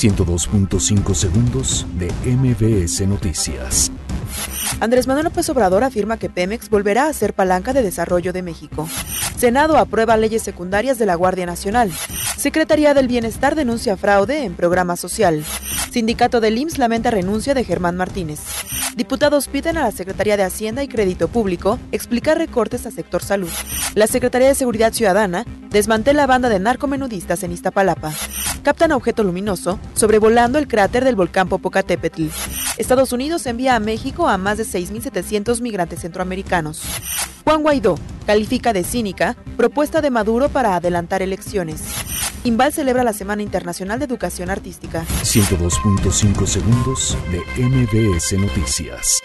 102.5 segundos de MBS Noticias. Andrés Manuel López Obrador afirma que Pemex volverá a ser palanca de desarrollo de México. Senado aprueba leyes secundarias de la Guardia Nacional. Secretaría del Bienestar denuncia fraude en programa social. Sindicato del IMSS lamenta renuncia de Germán Martínez. Diputados piden a la Secretaría de Hacienda y Crédito Público explicar recortes a sector salud. La Secretaría de Seguridad Ciudadana desmantela banda de narcomenudistas en Iztapalapa. Captan objeto luminoso sobrevolando el cráter del volcán Popocatépetl. Estados Unidos envía a México a más de 6.700 migrantes centroamericanos. Juan Guaidó califica de cínica propuesta de Maduro para adelantar elecciones. Imbal celebra la Semana Internacional de Educación Artística. 102.5 segundos de MBS Noticias.